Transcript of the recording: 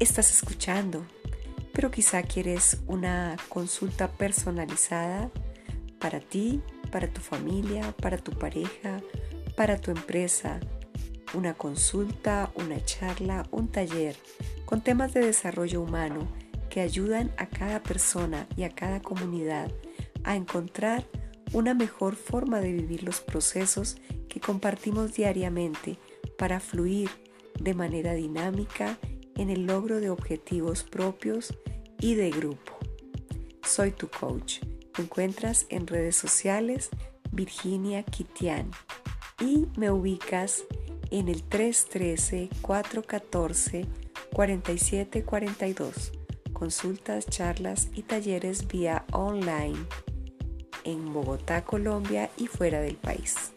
estás escuchando, pero quizá quieres una consulta personalizada para ti, para tu familia, para tu pareja, para tu empresa, una consulta, una charla, un taller con temas de desarrollo humano que ayudan a cada persona y a cada comunidad a encontrar una mejor forma de vivir los procesos que compartimos diariamente para fluir de manera dinámica en el logro de objetivos propios y de grupo. Soy tu coach. Me encuentras en redes sociales Virginia Kitian y me ubicas en el 313-414-4742. Consultas, charlas y talleres vía online en Bogotá, Colombia y fuera del país.